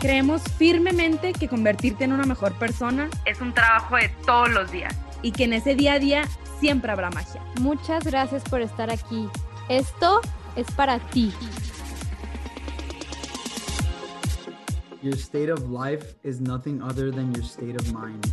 Creemos firmemente que convertirte en una mejor persona es un trabajo de todos los días y que en ese día a día siempre habrá magia. Muchas gracias por estar aquí. Esto es para ti. Your state of life is nothing other than your state of mind.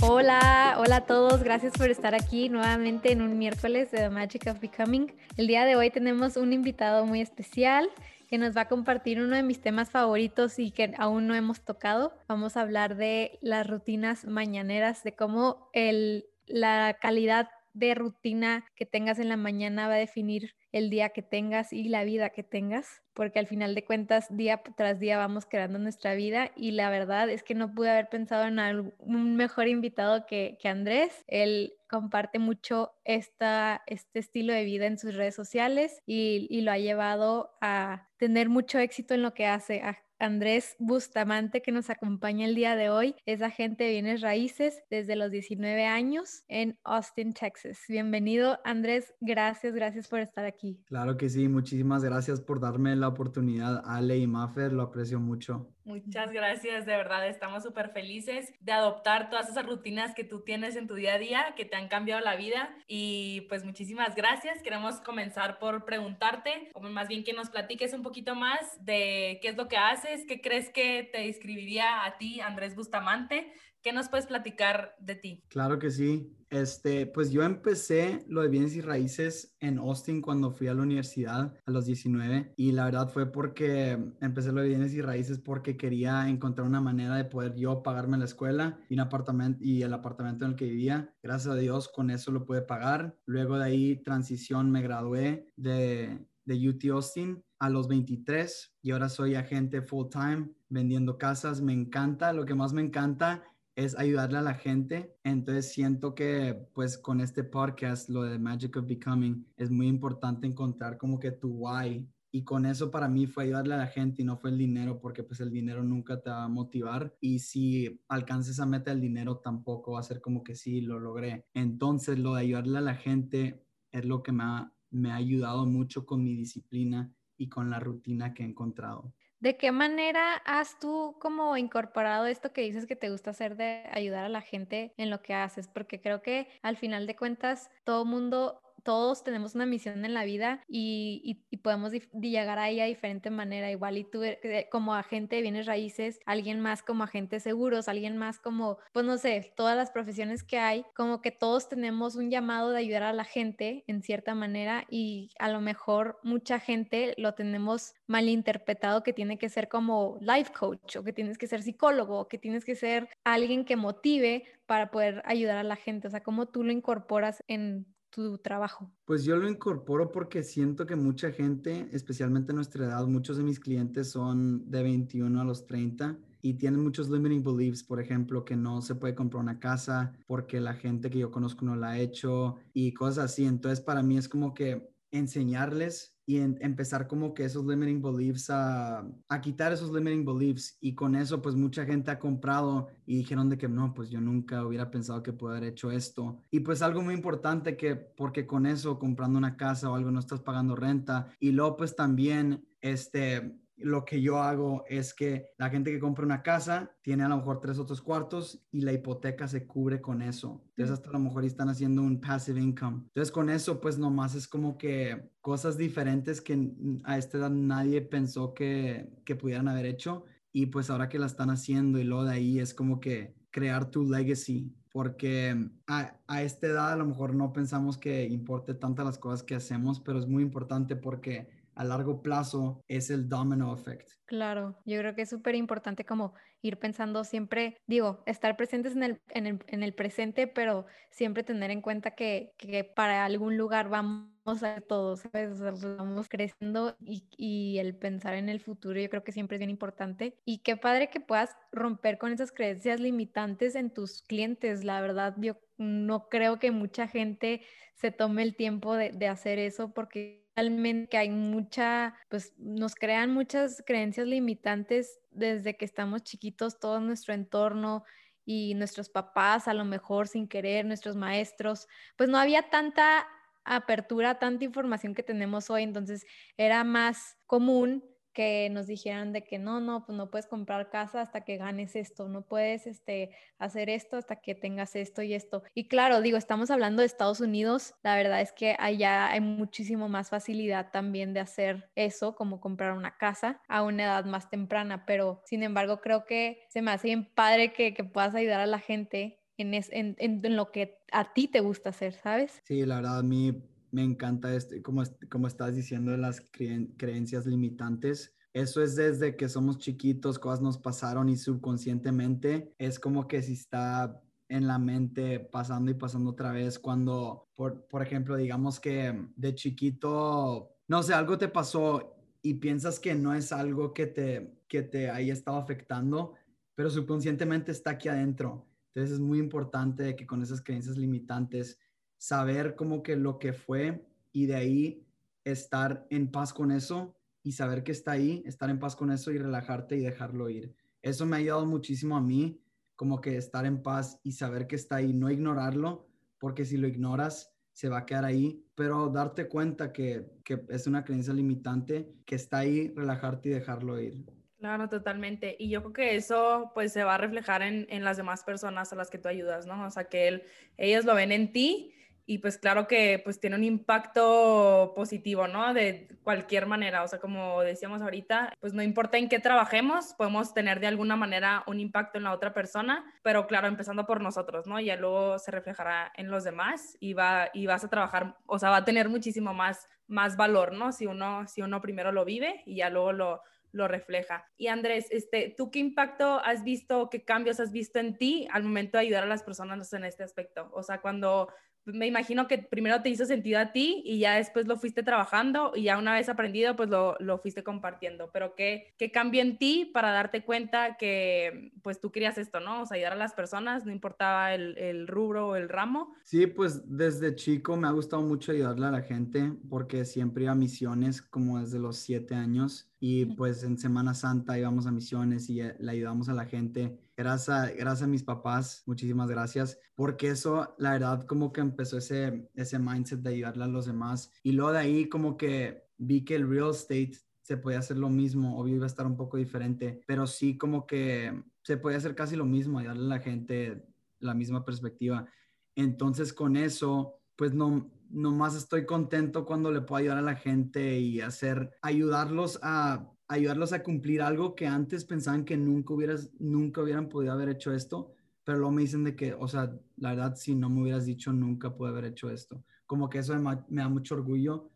Hola, hola a todos, gracias por estar aquí nuevamente en un miércoles de The Magic of Becoming. El día de hoy tenemos un invitado muy especial que nos va a compartir uno de mis temas favoritos y que aún no hemos tocado. Vamos a hablar de las rutinas mañaneras, de cómo el, la calidad de rutina que tengas en la mañana va a definir el día que tengas y la vida que tengas, porque al final de cuentas día tras día vamos creando nuestra vida y la verdad es que no pude haber pensado en un mejor invitado que, que Andrés. Él comparte mucho esta, este estilo de vida en sus redes sociales y, y lo ha llevado a tener mucho éxito en lo que hace, a Andrés Bustamante, que nos acompaña el día de hoy. Es agente de bienes raíces desde los 19 años en Austin, Texas. Bienvenido, Andrés. Gracias, gracias por estar aquí. Claro que sí, muchísimas gracias por darme la oportunidad, Ale y Maffer, lo aprecio mucho. Muchas gracias, de verdad, estamos súper felices de adoptar todas esas rutinas que tú tienes en tu día a día, que te han cambiado la vida. Y pues muchísimas gracias. Queremos comenzar por preguntarte, o más bien que nos platiques un poquito más de qué es lo que haces, qué crees que te describiría a ti, Andrés Bustamante. ¿Qué nos puedes platicar de ti? Claro que sí. Este, pues yo empecé lo de bienes y raíces en Austin cuando fui a la universidad a los 19 y la verdad fue porque empecé lo de bienes y raíces porque quería encontrar una manera de poder yo pagarme la escuela y el apartamento en el que vivía. Gracias a Dios con eso lo pude pagar. Luego de ahí transición me gradué de de UT Austin a los 23 y ahora soy agente full time vendiendo casas. Me encanta, lo que más me encanta es ayudarle a la gente. Entonces siento que pues con este podcast, lo de Magic of Becoming, es muy importante encontrar como que tu why. Y con eso para mí fue ayudarle a la gente y no fue el dinero, porque pues el dinero nunca te va a motivar. Y si alcances esa meta del dinero, tampoco va a ser como que sí, lo logré. Entonces lo de ayudarle a la gente es lo que me ha, me ha ayudado mucho con mi disciplina y con la rutina que he encontrado. ¿De qué manera has tú como incorporado esto que dices que te gusta hacer de ayudar a la gente en lo que haces? Porque creo que al final de cuentas todo mundo todos tenemos una misión en la vida y, podemos llegar a diferente manera. Igual y tú eh, como agente de bienes raíces, alguien más como agente seguros, alguien más como, pues no sé, todas las profesiones que hay, como que todos tenemos un llamado de ayudar a la gente en cierta manera y a lo mejor mucha gente lo tenemos malinterpretado que tiene que ser como life coach o que tienes que ser psicólogo o que tienes que ser alguien que motive para poder ayudar a la gente. O sea, cómo tú lo incorporas en tu trabajo? Pues yo lo incorporo porque siento que mucha gente, especialmente nuestra edad, muchos de mis clientes son de 21 a los 30 y tienen muchos limiting beliefs, por ejemplo, que no se puede comprar una casa porque la gente que yo conozco no la ha hecho y cosas así. Entonces, para mí es como que enseñarles y empezar como que esos limiting beliefs a, a, quitar esos limiting beliefs. Y con eso pues mucha gente ha comprado y dijeron de que no, pues yo nunca hubiera pensado que puedo haber hecho esto. Y pues algo muy importante que porque con eso comprando una casa o algo no estás pagando renta. Y luego pues también este lo que yo hago es que la gente que compra una casa tiene a lo mejor tres otros cuartos y la hipoteca se cubre con eso. Entonces hasta a lo mejor están haciendo un passive income. Entonces con eso pues nomás es como que cosas diferentes que a esta edad nadie pensó que, que pudieran haber hecho y pues ahora que la están haciendo y luego de ahí es como que crear tu legacy porque a, a, esta edad a lo mejor no pensamos que importe tantas las cosas que hacemos, pero es muy importante porque a largo plazo es el domino effect. Claro, yo creo que es súper importante como ir pensando siempre, digo, estar presentes en el, en el, en el presente, pero siempre tener en cuenta que, que para algún lugar vamos a todos, ¿sabes? vamos creciendo y, y, el pensar en el futuro yo creo que siempre es bien importante. Y qué padre que puedas romper con esas creencias limitantes en tus clientes. La verdad, yo no creo que mucha gente se tome el tiempo de, de hacer eso porque realmente hay mucha, pues nos crean muchas creencias limitantes desde que estamos chiquitos, todo nuestro entorno y nuestros papás, a lo mejor sin querer, nuestros maestros, pues no había tanta apertura, tanta información que tenemos hoy, entonces era más común que nos dijeran de que no, no, pues no puedes comprar casa hasta que ganes esto, no puedes este, hacer esto hasta que tengas esto y esto. Y claro, digo, estamos hablando de Estados Unidos, la verdad es que allá hay muchísimo más facilidad también de hacer eso, como comprar una casa a una edad más temprana, pero sin embargo creo que se me hace bien padre que, que puedas ayudar a la gente en, en, en, lo que a ti te gusta hacer, ¿sabes? Sí, la verdad a mí me encanta este, como, como estás diciendo de las creencias limitantes. Eso es desde que somos chiquitos, cosas nos pasaron y subconscientemente es como que si está en la mente pasando y pasando otra vez cuando, por, por ejemplo, digamos que de chiquito, no sé, algo te pasó y piensas que no es algo que te, que te haya estado afectando, pero subconscientemente está aquí adentro. Entonces es muy importante que con esas creencias limitantes saber como que lo que fue y de ahí estar en paz con eso y saber que está ahí, estar en paz con eso y relajarte y dejarlo ir. Eso me ha ayudado muchísimo a mí, como que estar en paz y saber que está ahí, no ignorarlo, porque si lo ignoras, se va a quedar ahí, pero darte cuenta que, que es una creencia limitante, que está ahí, relajarte y dejarlo ir. Claro, totalmente. Y yo creo que eso pues se va a reflejar en, en, las demás personas a las que tú ayudas, ¿no? O sea, que él, ellos lo ven en ti y pues claro que pues tiene un impacto positivo, ¿no? De cualquier manera, o sea, como decíamos ahorita, pues no importa en qué trabajemos, podemos tener de alguna manera un impacto en la otra persona, pero claro, empezando por nosotros, ¿no? Ya luego se reflejará en los demás y, va, y vas a trabajar, o sea, va a tener muchísimo más, más valor, ¿no? Si uno, si uno primero lo vive y ya luego lo, lo refleja. Y Andrés, este, ¿tú qué impacto has visto, qué cambios has visto en ti al momento de ayudar a las personas en este aspecto? O sea, cuando me imagino que primero te hizo sentido a ti y ya después lo fuiste trabajando y ya una vez aprendido, pues lo, lo fuiste compartiendo. Pero ¿qué, ¿qué cambió en ti para darte cuenta que pues tú querías esto, ¿no? O sea, ayudar a las personas, no importaba el, el rubro o el ramo. Sí, pues desde chico me ha gustado mucho ayudarle a la gente porque siempre iba a misiones como desde los siete años y pues en Semana Santa íbamos a misiones y eh, le ayudamos a la gente. Gracias gracias a mis papás, muchísimas gracias, porque eso, la verdad, como que empezó ese, ese mindset de ayudarle a los demás. Y luego de ahí como que vi que el real estate se podía hacer lo mismo, obvio iba a estar un poco diferente, pero sí como que se podía hacer casi lo mismo, ayudarle a la gente la misma perspectiva. Entonces con eso, pues no, nomás estoy contento cuando le puedo ayudar a la gente y hacer, ayudarlos a, ayudarlos a cumplir algo que antes pensaban que nunca hubieras, nunca hubieran podido haber hecho esto, pero luego me dicen de que, o sea, la verdad, si no me hubieras dicho, nunca pude haber hecho esto. Como que eso me, me da mucho orgullo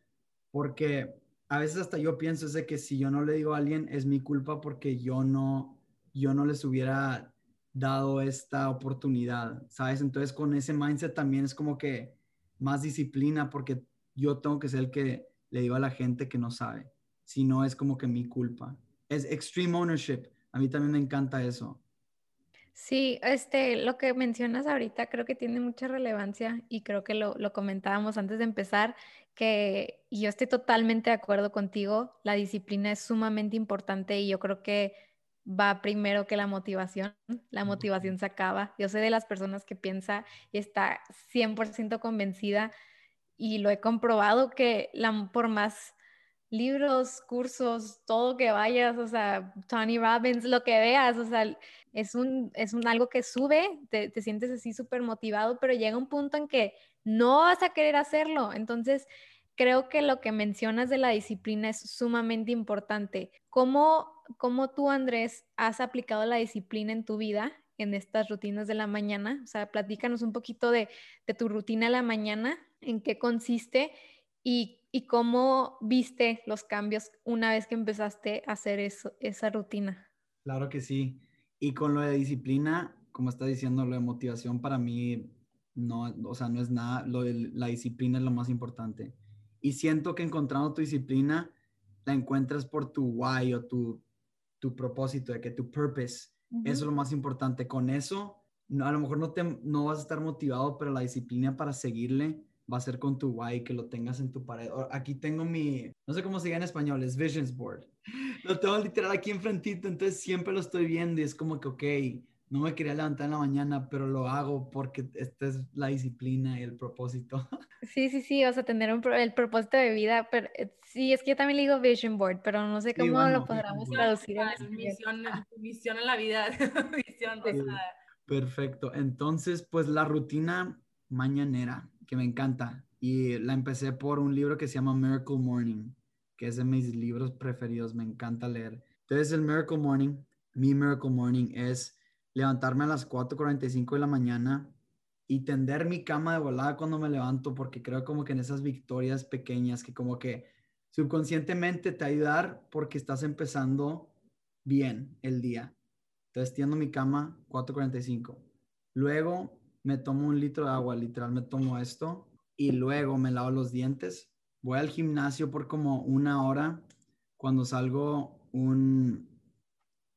porque a veces hasta yo pienso es de que si yo no le digo a alguien es mi culpa porque yo no, yo no les hubiera dado esta oportunidad, ¿sabes? Entonces con ese mindset también es como que más disciplina porque yo tengo que ser el que le digo a la gente que no sabe. Si no, es como que mi culpa. Es extreme ownership. A mí también me encanta eso. Sí, este, lo que mencionas ahorita creo que tiene mucha relevancia y creo que lo, lo comentábamos antes de empezar, que yo estoy totalmente de acuerdo contigo, la disciplina es sumamente importante y yo creo que va primero que la motivación. La motivación se acaba. Yo soy de las personas que piensa y está 100% convencida y lo he comprobado que la, por más libros, cursos, todo que vayas, o sea, Tony Robbins, lo que veas, o sea, es un, es un algo que sube, te, te sientes así súper motivado, pero llega un punto en que no vas a querer hacerlo. Entonces, creo que lo que mencionas de la disciplina es sumamente importante. ¿Cómo cómo tú, Andrés, has aplicado la disciplina en tu vida, en estas rutinas de la mañana. O sea, platícanos un poquito de, tu rutina de la mañana, en qué consiste y, y cómo viste los cambios una vez que empezaste a hacer eso, esa rutina. Claro que sí. Y con lo de disciplina, como está diciendo, lo de motivación para mí no, o sea, no es nada, lo de la disciplina es lo más importante. Y siento que encontrando tu disciplina, la encuentras por tu why o tu, tu propósito, de que tu purpose, eso es lo más importante. Con eso, no, a lo mejor no, te, no vas a estar motivado, pero la disciplina para seguirle va a ser con tu why, que lo tengas en tu pared. Aquí tengo mi, no sé cómo se diga en español, es Visions Board. Lo tengo literal aquí enfrentito, entonces siempre lo estoy viendo y es como que, ok, no me quería levantar en la mañana, pero lo hago porque esta es la disciplina y el propósito. Sí, sí, sí, o sea, tener un, el propósito de vida, pero eh, sí, es que yo también le digo vision board, pero no sé cómo lo podríamos traducir. En misión, misión en la vida, misión, Perfecto, entonces, pues la rutina mañanera, que me encanta, y la empecé por un libro que se llama Miracle Morning, que es de mis libros preferidos, me encanta leer. Entonces, el Miracle Morning, mi Miracle Morning es levantarme a las 4.45 de la mañana y tender mi cama de volada cuando me levanto, porque creo como que en esas victorias pequeñas que como que subconscientemente te ayudar porque estás empezando bien el día. Entonces tiendo mi cama 4.45. Luego me tomo un litro de agua, literal me tomo esto y luego me lavo los dientes. Voy al gimnasio por como una hora. Cuando salgo un,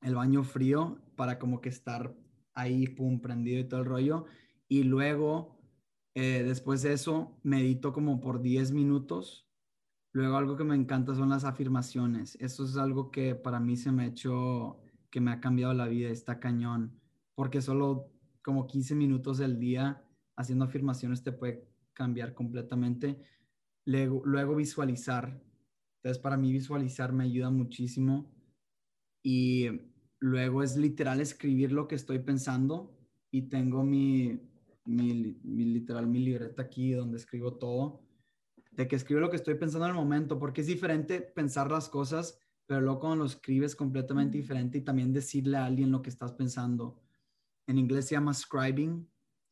el baño frío para como que estar ahí, pum, prendido y todo el rollo. Y luego, eh, después de eso, medito como por 10 minutos. Luego algo que me encanta son las afirmaciones. Eso es algo que para mí se me ha hecho, que me ha cambiado la vida, está cañón. Porque solo como 15 minutos del día haciendo afirmaciones te puede cambiar completamente. Luego, luego visualizar. Entonces, para mí visualizar me ayuda muchísimo. Y Luego es literal escribir lo que estoy pensando y tengo mi, mi, literal, mi libreta aquí donde escribo todo. De que escribo lo que estoy pensando en el momento, porque es diferente pensar las cosas, pero luego cuando lo escribes completamente diferente y también decirle a alguien lo que estás pensando. En inglés se llama scribing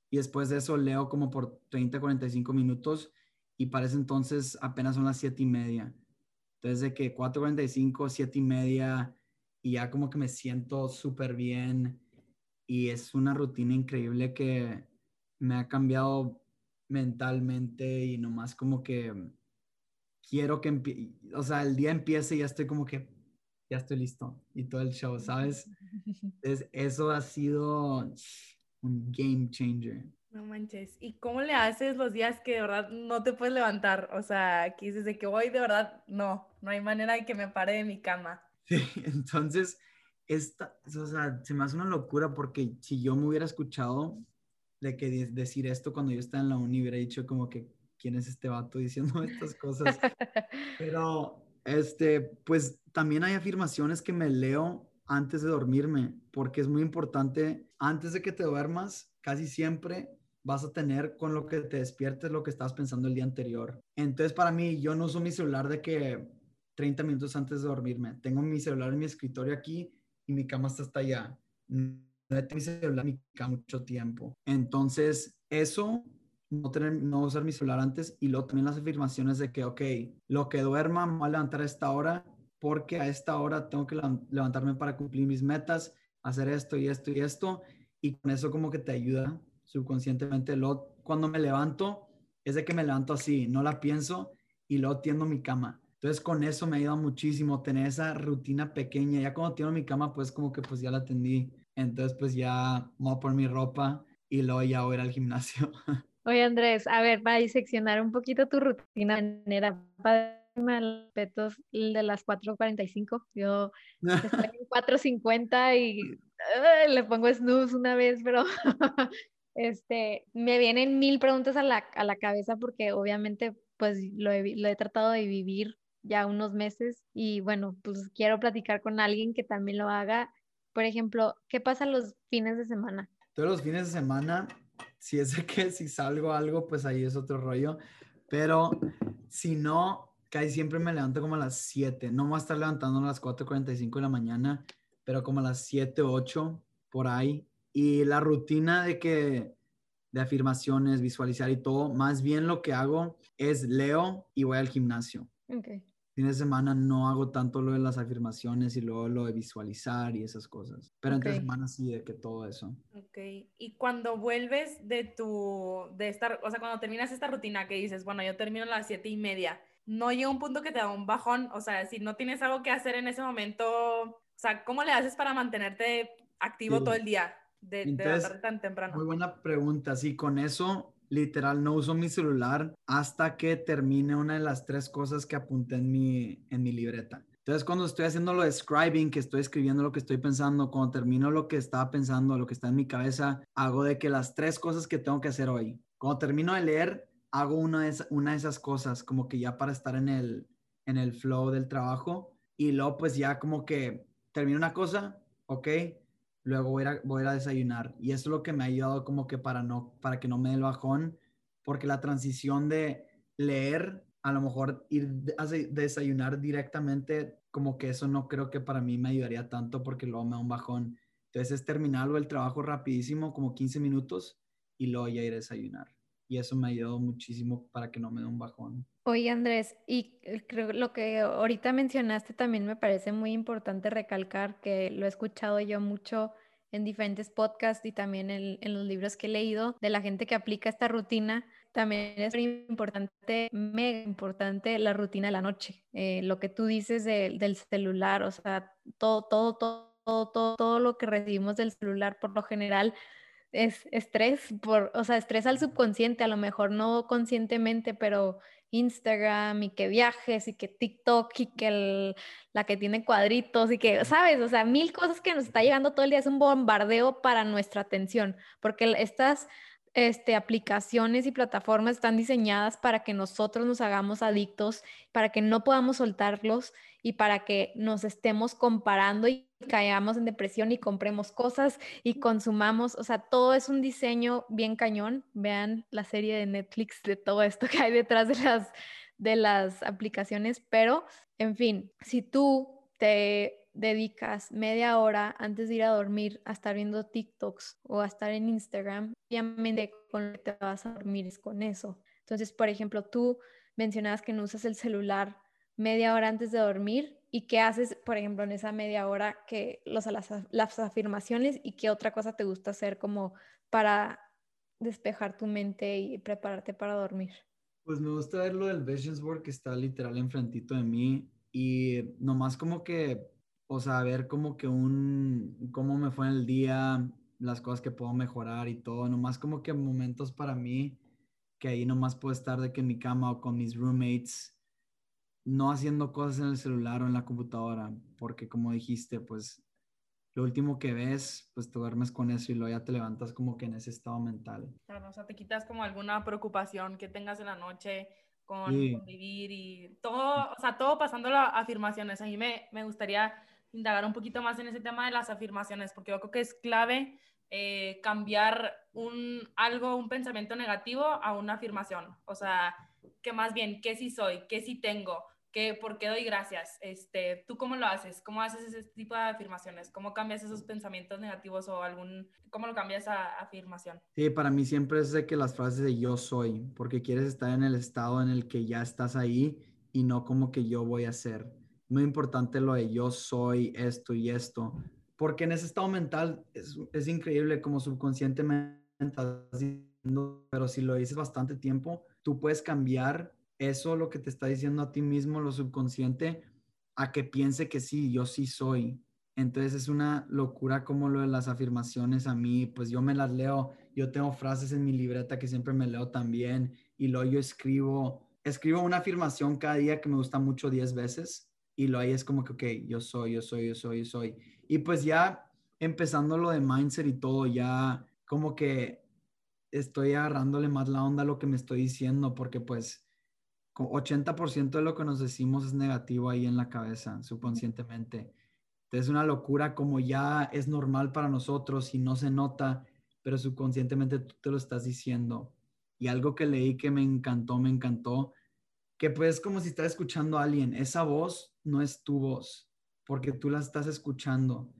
y después de eso leo como por 30, 45 minutos y para ese entonces apenas son las 7 y media. Entonces de que 4.45, 7 y media, y ya como que me siento súper bien y es una rutina increíble que me ha cambiado mentalmente y nomás como que quiero que, o sea, el día empiece y ya estoy como que, ya estoy listo y todo el show, ¿sabes? Es, eso ha sido un game changer. No manches. ¿Y cómo le haces los días que de verdad no te puedes levantar? O sea, aquí desde que voy de verdad, no, no hay manera de que me pare de mi cama. Sí, entonces, esta, o sea, se me hace una locura porque si yo me hubiera escuchado de que decir esto cuando yo estaba en la uni, hubiera dicho como que, ¿quién es este vato diciendo estas cosas? Pero, este, pues también hay afirmaciones que me leo antes de dormirme, porque es muy importante, antes de que te duermas, casi siempre vas a tener con lo que te despiertes lo que estabas pensando el día anterior. Entonces, para mí, yo no uso mi celular de que 30 minutos antes de dormirme. Tengo mi celular en mi escritorio aquí y mi cama está hasta allá. No tengo mi celular en mi cama mucho tiempo. Entonces, eso, no, tener, no usar mi celular antes y luego también las afirmaciones de que, ok, lo que duerma me voy a levantar a esta hora porque a esta hora tengo que levantarme para cumplir mis metas, hacer esto y esto y esto. Y con eso como que te ayuda subconscientemente. Luego, cuando me levanto, es de que me levanto así, no la pienso y luego tiendo mi cama entonces con eso me ha ayudado muchísimo tener esa rutina pequeña. Ya cuando tengo mi cama, pues como que pues ya la atendí. Entonces pues ya voy a poner mi ropa y luego ya voy a ir al gimnasio. Oye Andrés, a ver, para diseccionar un poquito tu rutina manera respetos de las 4.45. Yo estoy en 4.50 y le pongo snooze una vez, pero este, me vienen mil preguntas a la, a la cabeza porque obviamente pues lo he, lo he tratado de vivir ya unos meses y bueno, pues quiero platicar con alguien que también lo haga. Por ejemplo, ¿qué pasa los fines de semana? Todos los fines de semana, si es de que si salgo algo, pues ahí es otro rollo, pero si no, casi siempre me levanto como a las 7, no voy a estar levantando a las 4.45 de la mañana, pero como a las 7, 8, por ahí. Y la rutina de que de afirmaciones, visualizar y todo. Más bien lo que hago es leo y voy al gimnasio. Okay. Fin de semana no hago tanto lo de las afirmaciones y luego lo de visualizar y esas cosas. Pero entre Ok. semana sí, de que todo eso. Ok, y cuando vuelves de tu, de estar, o sea, cuando terminas esta rutina que dices, bueno, yo termino a las siete y media, no llega un punto que te da un bajón, o sea, si no tienes algo que hacer en ese momento, o sea, ¿cómo le haces para mantenerte activo Sí. todo el día de, Entonces, tan temprano? Muy buena pregunta. Sí, con eso, literal, no uso mi celular hasta que termine una de las tres cosas que apunté en mi, en mi libreta. Entonces, cuando estoy haciendo lo de scribing, que estoy escribiendo lo que estoy pensando, cuando termino lo que estaba pensando, lo que está en mi cabeza, hago de que las tres cosas que tengo que hacer hoy. Cuando termino de leer, hago una de, esa- una de esas cosas, como que ya para estar en el, en el flow del trabajo. Y luego, pues ya como que termino una cosa, ok, luego voy a, voy a desayunar. Y eso es lo que me ha ayudado como que para, no, para que no me dé el bajón, porque la transición de leer, a lo mejor ir a de- desayunar directamente, como que eso no creo que para mí me ayudaría tanto porque luego me da un bajón. Entonces es terminarlo el trabajo rapidísimo, como 15 minutos, y luego ya ir a desayunar. Y eso me ayudado muchísimo para que no me dé un bajón. Oye, Andrés, y eh, creo lo que ahorita mencionaste también me parece muy importante recalcar que lo he escuchado yo mucho en diferentes podcasts y también en, en los libros que he leído de la gente que aplica esta rutina. También es muy importante, mega importante la rutina de la noche. Eh, lo que tú dices de- del celular, o sea, todo, todo, todo, todo, todo, todo lo que recibimos del celular por lo general es estrés, por, o sea, estrés al subconsciente, a lo mejor no conscientemente, pero Instagram y que viajes y que TikTok y que el- la que tiene cuadritos y que, ¿sabes? O sea, mil cosas que nos está llegando todo el día, es un bombardeo para nuestra atención, porque estas este, aplicaciones y plataformas están diseñadas para que nosotros nos hagamos adictos, para que no podamos soltarlos y para que nos estemos comparando y caigamos en depresión y compremos cosas y consumamos, o sea, todo es un diseño bien cañón. Vean la serie de Netflix de todo esto que hay detrás de las, de las aplicaciones, pero en fin, si tú te dedicas media hora antes de ir a dormir a estar viendo TikToks o a estar en Instagram, obviamente con lo que te vas a dormir es con eso. Entonces, por ejemplo, tú mencionabas que no usas el celular media hora antes de dormir y qué haces, por ejemplo, en esa media hora que los, las, las afirmaciones y qué otra cosa te gusta hacer como para despejar tu mente y prepararte para dormir. Pues me gusta ver lo del Visions Board que está literal enfrentito de mí y nomás como que, o sea, ver como que un, cómo me fue en el día, las cosas que puedo mejorar y todo, nomás como que momentos para mí que ahí nomás puedo estar de que en mi cama o con mis roommates, no haciendo cosas en el celular o en la computadora, porque como dijiste, pues lo último que ves, pues te duermes con eso y luego ya te levantas como que en ese estado mental. Claro, o sea, te quitas como alguna preocupación que tengas en la noche con, Sí. con vivir y todo, o sea, todo pasando las afirmaciones. A mí me, me gustaría indagar un poquito más en ese tema de las afirmaciones, porque yo creo que es clave eh, cambiar un, algo, un pensamiento negativo a una afirmación. O sea, que más bien, ¿qué sí soy? ¿Qué sí tengo? ¿Qué, ¿Por qué doy gracias? Este, ¿Tú cómo lo haces? ¿Cómo haces ese tipo de afirmaciones? ¿Cómo cambias esos pensamientos negativos o algún, cómo lo cambias a afirmación? Sí, para mí siempre es de que las frases de yo soy, porque quieres estar en el estado en el que ya estás ahí y no como que yo voy a ser. Muy importante lo de yo soy esto y esto, porque en ese estado mental es, es increíble como subconscientemente estás diciendo, pero si lo dices bastante tiempo, tú puedes cambiar eso, lo que te está diciendo a ti mismo, lo subconsciente, a que piense que sí, yo sí soy. Entonces es una locura como lo de las afirmaciones a mí, pues yo me las leo, yo tengo frases en mi libreta que siempre me leo también y luego yo escribo, escribo una afirmación cada día que me gusta mucho 10 veces y lo ahí es como que, ok, yo soy, yo soy, yo soy, yo soy. Y pues ya empezando lo de mindset y todo, ya como que estoy agarrándole más la onda a lo que me estoy diciendo porque pues 80% de lo que nos decimos es negativo ahí en la cabeza, subconscientemente. Entonces es una locura como ya es normal para nosotros y no se nota, pero subconscientemente tú te lo estás diciendo. Y algo que leí que me encantó, me encantó, que pues como si estás escuchando a alguien, esa voz no es tu voz, porque tú la estás escuchando.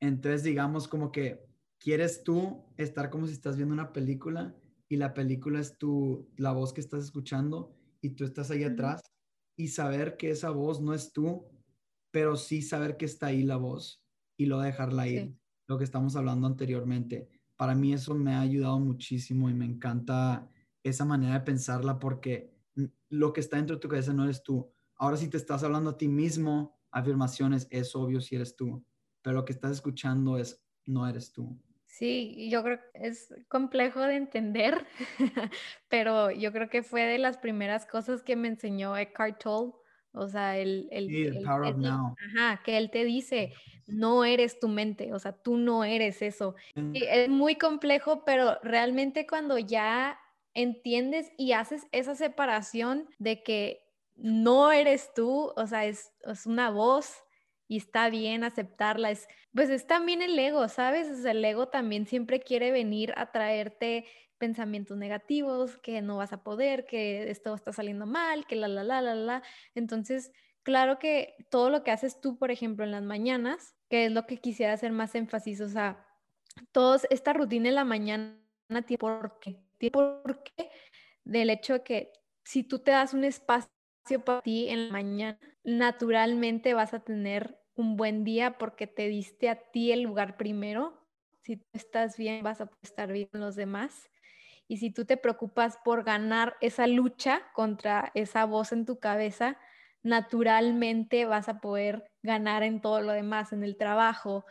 Entonces digamos como que quieres tú estar como si estás viendo una película y la película es tu, la voz que estás escuchando y tú estás ahí atrás y saber que esa voz no es tú, pero sí saber que está ahí la voz y lo dejarla ir, lo que estamos hablando anteriormente. Para mí eso me ha ayudado muchísimo y me encanta esa manera de pensarla porque lo que está dentro de tu cabeza no eres tú. Ahora si te estás hablando a ti mismo, afirmaciones, es obvio si eres tú, pero lo que estás escuchando es no eres tú. Sí, yo creo que es complejo de entender, pero yo creo que fue de las primeras cosas que me enseñó Eckhart Tolle, o sea, el, el, power of now. Ajá, que él te dice, no eres tu mente, o sea, tú no eres eso. Y es muy complejo, pero realmente cuando ya entiendes y haces esa separación de que no eres tú, o sea, es, es una voz y está bien aceptarla. Es, pues es también el ego, ¿sabes? el ego también siempre quiere venir a traerte pensamientos negativos, que no vas a poder, que esto está saliendo mal, que la, la, la, la, la. Entonces, claro que todo lo que haces tú, por ejemplo, en las mañanas, que es lo que quisiera hacer más énfasis, o sea, todos, esta rutina en la mañana tiene por qué, tiene por qué del hecho de que si tú te das un espacio para ti en la mañana, naturalmente vas a tener un buen día porque te diste a ti el lugar primero. Si tú estás bien, vas a estar bien los demás. Y si tú te preocupas por ganar esa lucha contra esa voz en tu cabeza, naturalmente vas a poder ganar en todo lo demás, en el trabajo,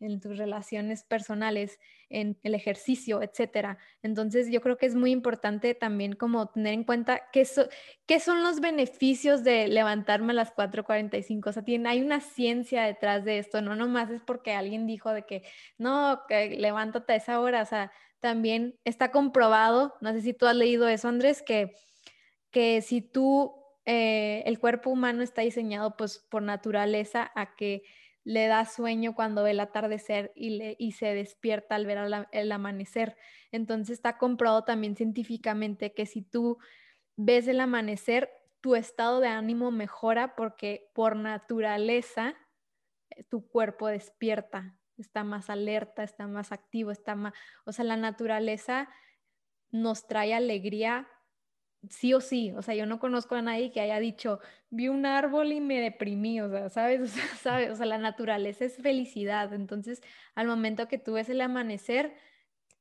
en tus relaciones personales, en el ejercicio, etcétera. Entonces, yo creo que es muy importante también como tener en cuenta qué, qué son los beneficios de levantarme a las 4:45. O sea, tiene, hay una ciencia detrás de esto, no nomás es porque alguien dijo de que no, que levántate a esa hora. O sea, también está comprobado, no sé si tú has leído eso, Andrés, que, que si tú, eh, el cuerpo humano está diseñado pues por naturaleza a que le da sueño cuando ve el atardecer y, le, y se despierta al ver el amanecer. Entonces está comprobado también científicamente que si tú ves el amanecer, tu estado de ánimo mejora porque por naturaleza eh, tu cuerpo despierta, está más alerta, está más activo, está más, o sea, la naturaleza nos trae alegría sí o sí, o sea, yo no conozco a nadie que haya dicho, vi un árbol y me deprimí, o sea, ¿sabes? O sea, ¿sabes? O sea, la naturaleza es felicidad, entonces al momento que tú ves el amanecer,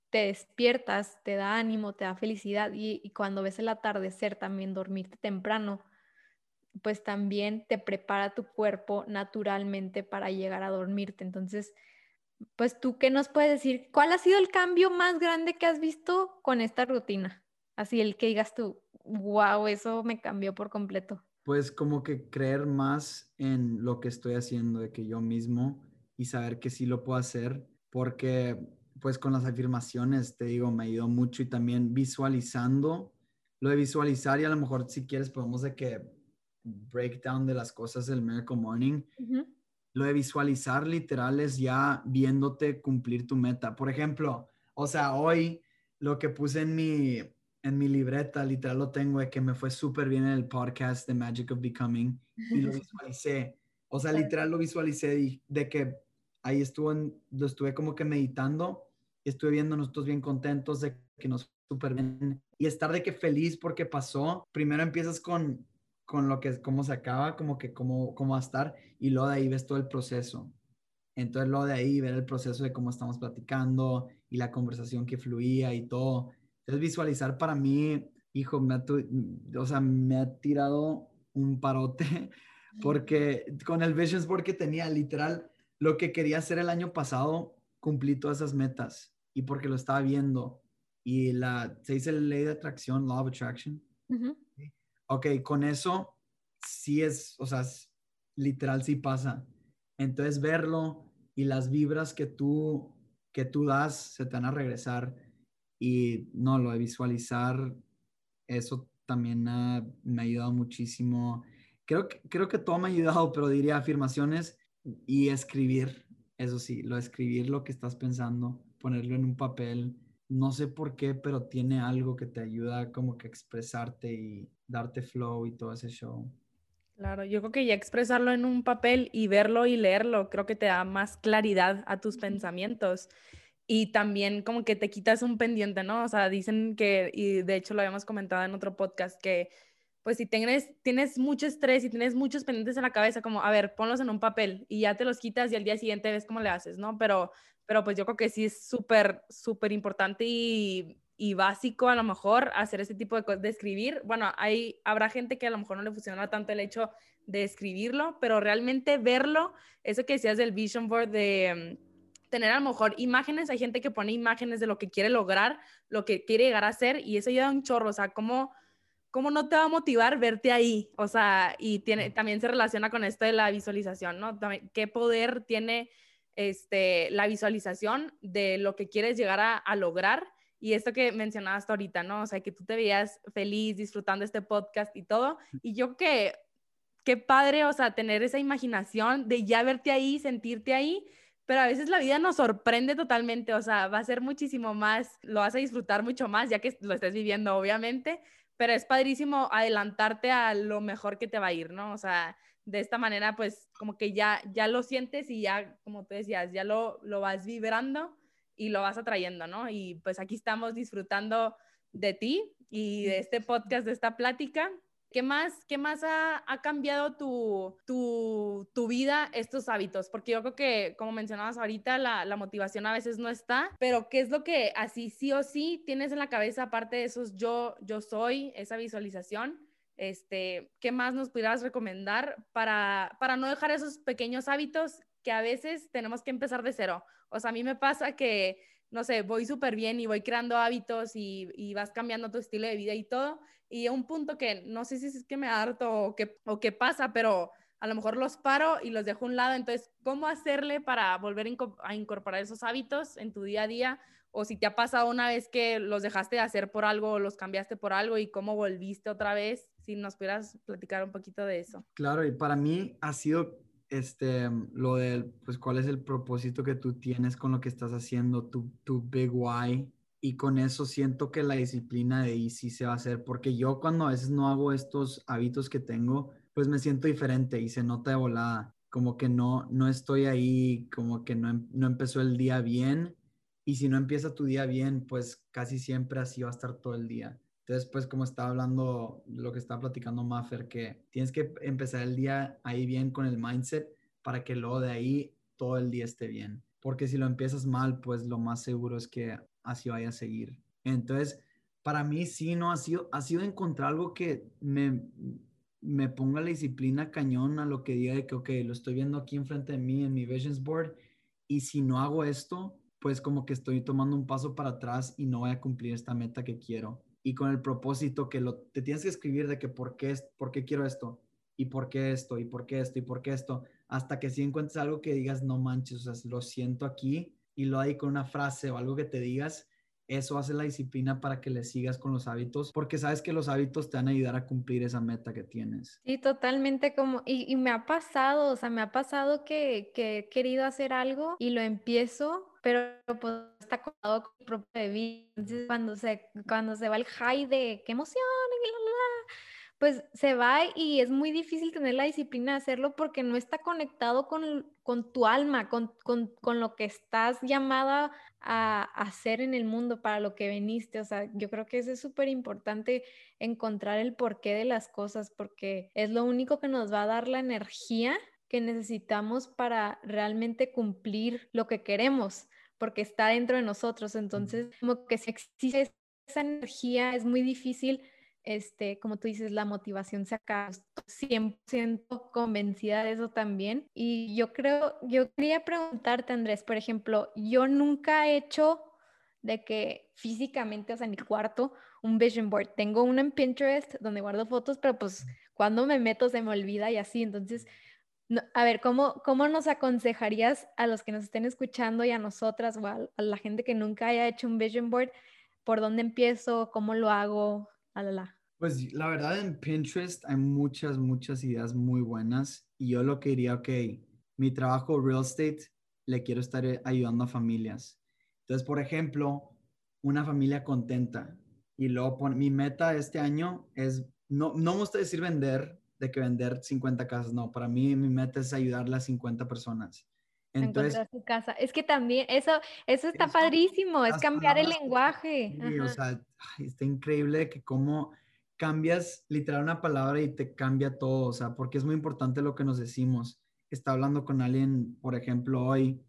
te despiertas, te da ánimo, te da felicidad y, y cuando ves el atardecer también dormirte temprano, pues también te prepara tu cuerpo naturalmente para llegar a dormirte, entonces... Pues tú, ¿qué nos puedes decir? ¿Cuál ha sido el cambio más grande que has visto con esta rutina? Así el que digas tú, wow, eso me cambió por completo. Pues como que creer más en lo que estoy haciendo, de que yo mismo y saber que sí lo puedo hacer, porque pues con las afirmaciones, te digo, me ayudó mucho y también visualizando, lo de visualizar y a lo mejor si quieres podemos de que breakdown de las cosas del Miracle Morning, lo de visualizar literal es ya viéndote cumplir tu meta. Por ejemplo, o sea, hoy lo que puse en mi, en mi libreta, literal lo tengo, de que me fue súper bien en el podcast The Magic of Becoming y lo visualicé. O sea, literal lo visualicé de, que ahí estuvo, lo estuve como que meditando y estuve viendo nosotros bien contentos de que nos súper bien y estar de que feliz porque pasó. Primero empiezas con, con lo que, cómo se acaba, como que cómo, cómo va a estar y luego de ahí ves todo el proceso. Entonces, luego de ahí ver el proceso de cómo estamos platicando y la conversación que fluía y todo es visualizar para mí, hijo, me ha, o sea, me ha tirado un parote porque con el Visions Board que tenía, literal, lo que quería hacer el año pasado, cumplí todas esas metas y porque lo estaba viendo. Y la, se dice la ley de atracción, law of attraction. Ok, con eso sí es, o sea, literal sí pasa. Entonces verlo y las vibras que tú, que tú das se te van a regresar y no, lo de visualizar, eso también me ha ayudado muchísimo. Creo que, creo que todo me ha ayudado, pero diría afirmaciones y escribir. Eso sí, lo de escribir lo que estás pensando, ponerlo en un papel. No sé por qué, pero tiene algo que te ayuda como que expresarte y darte flow y todo ese show. Claro, yo creo que ya expresarlo en un papel y verlo y leerlo, creo que te da más claridad a tus pensamientos. Y también como que te quitas un pendiente, ¿no? O sea, dicen que, y de hecho lo habíamos comentado en otro podcast, que pues si tienes, tienes mucho estrés y tienes muchos pendientes en la cabeza, como, a ver, ponlos en un papel y ya te los quitas y al día siguiente ves cómo le haces, ¿no? Pero, pero pues yo creo que sí es súper, súper importante y, y, básico a lo mejor hacer ese tipo de cosas, de escribir. Bueno, hay, habrá gente que a lo mejor no le funciona tanto el hecho de escribirlo, pero realmente verlo, eso que decías del vision board de mm, tener a lo mejor imágenes, hay gente que pone imágenes de lo que quiere lograr, lo que quiere llegar a ser y eso ayuda un chorro, o sea, cómo ¿cómo no te va a motivar verte ahí? O sea, y tiene, también se relaciona con esto de la visualización, ¿no? ¿Qué poder tiene este, la visualización de lo que quieres llegar a, lograr? Y esto que mencionabas ahorita, ¿no? O sea, que tú te veías feliz disfrutando este podcast y todo. Y yo que, qué padre, o sea, tener esa imaginación de ya verte ahí, sentirte ahí, pero a veces la vida nos sorprende totalmente, o sea, va a ser muchísimo más, lo vas a disfrutar mucho más, ya que lo estés viviendo, obviamente, pero es padrísimo adelantarte a lo mejor que te va a ir, ¿no? O sea, de esta manera, pues como que ya, ya lo sientes y ya, como tú decías, ya lo, lo vas vibrando y lo vas atrayendo, ¿no? Y pues aquí estamos disfrutando de ti y de este podcast, de esta plática. ¿Qué más, qué más ha, cambiado tu, tu, vida estos hábitos? Porque yo creo que, como mencionabas ahorita, la, motivación a veces no está, pero ¿qué es lo que así sí o sí tienes en la cabeza, aparte de esos yo, yo soy, esa visualización? Este, ¿Qué más nos pudieras recomendar para, para no dejar esos pequeños hábitos que a veces tenemos que empezar de cero? O sea, a mí me pasa que no sé, voy súper bien y voy creando hábitos y, vas cambiando tu estilo de vida y todo, y un punto que no sé si es que me harto o qué, o qué pasa, pero a lo mejor los paro y los dejo a un lado. Entonces, ¿cómo hacerle para volver a incorporar esos hábitos en tu día a día? O si te ha pasado una vez que los dejaste de hacer por algo los cambiaste por algo y cómo volviste otra vez, si nos pudieras platicar un poquito de eso. Claro, y para mí ha sido este, lo del, pues, cuál es el propósito que tú tienes con lo que estás haciendo, tu, tu big why, y con eso siento que la disciplina de ahí sí se va a hacer, porque yo cuando a veces no hago estos hábitos que tengo, pues me siento diferente y se nota de volada, como que no, no estoy ahí, como que no, em, no empezó el día bien, y si no empieza tu día bien, pues casi siempre así va a estar todo el día. Entonces, pues como estaba hablando, lo que estaba platicando Maffer, que tienes que empezar el día ahí bien con el mindset para que luego de ahí todo el día esté bien. Porque si lo empiezas mal, pues lo más seguro es que así vaya a seguir. Entonces, para mí sí, no ha sido, ha sido encontrar algo que me, me ponga la disciplina cañón a lo que diga de que, ok, lo estoy viendo aquí enfrente de mí en mi Visions Board y si no hago esto, pues como que estoy tomando un paso para atrás y no voy a cumplir esta meta que quiero. Y con el propósito que lo, te tienes que escribir de que por qué, por qué quiero esto y por qué esto y por qué esto y por qué esto, hasta que si encuentres algo que digas, no manches, o sea, lo siento aquí y lo hay con una frase o algo que te digas, eso hace la disciplina para que le sigas con los hábitos, porque sabes que los hábitos te van a ayudar a cumplir esa meta que tienes. Sí, totalmente como, y, me ha pasado, o sea, me ha pasado que, he querido hacer algo y lo empiezo, pero pues está conectado con mi propio vida. Entonces, cuando se, cuando se va el high de qué emoción, pues se va y es muy difícil tener la disciplina de hacerlo porque no está conectado con, con tu alma, con, con, con, lo que estás llamada a, hacer en el mundo, para lo que veniste. O sea, yo creo que eso es súper importante encontrar el porqué de las cosas porque es lo único que nos va a dar la energía que necesitamos para realmente cumplir lo que queremos, porque está dentro de nosotros. Entonces, como que si existe esa energía, es muy difícil este, como tú dices, la motivación se acaba. Estoy 100% convencida de eso también. Y yo creo, yo quería preguntarte, Andrés, por ejemplo, yo nunca he hecho de que físicamente, o sea, en mi cuarto, un vision board. Tengo uno en Pinterest donde guardo fotos, pero pues cuando me meto se me olvida y así. Entonces, a ver, ¿cómo, ¿cómo nos aconsejarías a los que nos estén escuchando y a nosotras o a, la gente que nunca haya hecho un vision board? ¿Por dónde empiezo? ¿Cómo lo hago? Alala. Pues la verdad en Pinterest hay muchas, muchas ideas muy buenas y yo lo que diría, ok, mi trabajo real estate le quiero estar eh, ayudando a familias. Entonces, por ejemplo, una familia contenta y luego mi meta este año es, no, no me gusta decir vender, de que vender 50 casas, no, para mí mi meta es ayudarle a 50 personas. Entonces, encontrar su casa. Es que también, eso, eso está Eso, padrísimo, es las cambiar el palabras que- lenguaje. sí, o sea, ay, está increíble que cómo cambias literal una palabra y te cambia todo, o sea, porque es muy importante lo que nos decimos. Está hablando con alguien, por ejemplo, hoy,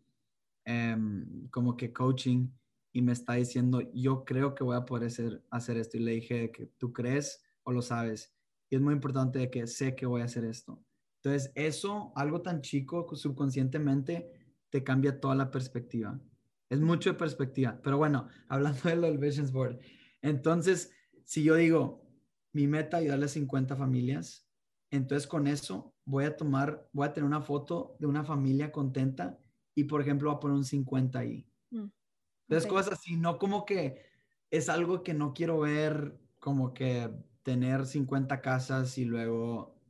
em, como que coaching, y me está diciendo, yo creo que voy a poder hacer, hacer esto. Y le dije que tú crees o lo sabes. Y es muy importante de que sé que voy a hacer esto. Entonces, eso, algo tan chico, subconscientemente, te cambia toda la perspectiva. Es mucho de perspectiva. Pero bueno, hablando de lo del Visions Board. Entonces, si yo digo, mi meta es ayudarle a 50 familias, entonces con eso voy a tomar, voy a tener una foto de una familia contenta y, por ejemplo, voy a poner un 50 ahí. Mm, Entonces, ok. cosas así, no como que es algo que no quiero ver, como que tener 50 casas y luego